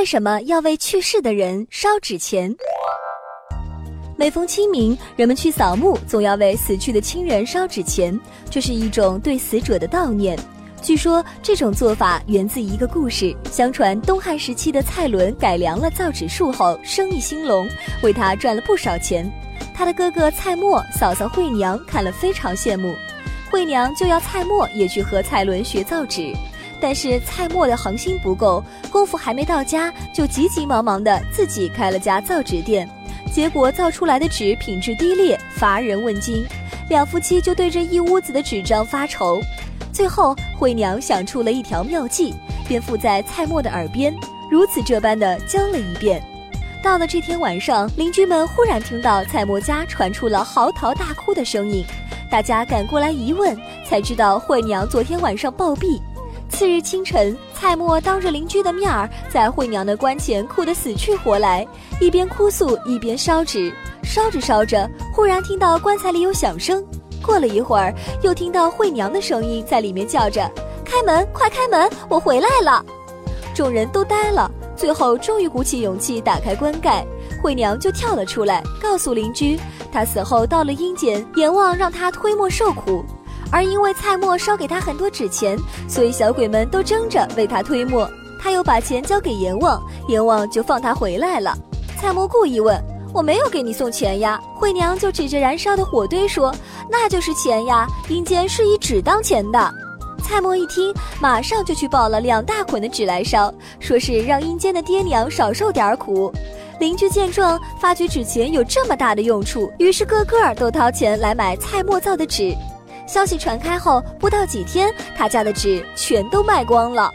为什么要为去世的人烧纸钱？每逢清明，人们去扫墓，总要为死去的亲人烧纸钱，这是一种对死者的悼念。据说这种做法源自一个故事。相传东汉时期的蔡伦改良了造纸术后，生意兴隆，为他赚了不少钱。他的哥哥蔡锷、嫂嫂惠娘看了非常羡慕，惠娘就要蔡锷也去和蔡伦学造纸。但是蔡墨的恒心不够，功夫还没到家，就急急忙忙的自己开了家造纸店，结果造出来的纸品质低劣，乏人问津，两夫妻就对着一屋子的纸张发愁。最后惠娘想出了一条妙计，便附在蔡墨的耳边，如此这般的教了一遍。到了这天晚上，邻居们忽然听到蔡墨家传出了嚎啕大哭的声音，大家赶过来一问，才知道惠娘昨天晚上暴毙。次日清晨，蔡锷当着邻居的面儿，在惠娘的棺前哭得死去活来，一边哭诉一边烧纸。烧着烧着，忽然听到棺材里有响声。过了一会儿，又听到惠娘的声音在里面叫着：“开门，快开门，我回来了！”众人都呆了，最后终于鼓起勇气打开棺盖，惠娘就跳了出来，告诉邻居，她死后到了阴间，阎王让她推磨受苦。而因为蔡锷烧给他很多纸钱，所以小鬼们都争着为他推磨。他又把钱交给阎王，阎王就放他回来了。蔡锷故意问：“我没有给你送钱呀？”惠娘就指着燃烧的火堆说：“那就是钱呀，阴间是以纸当钱的。”蔡锷一听，马上就去抱了两大捆的纸来烧，说是让阴间的爹娘少受点苦。邻居见状，发觉纸钱有这么大的用处，于是个个都掏钱来买蔡锷造的纸。消息传开后，不到几天，他家的纸全都卖光了。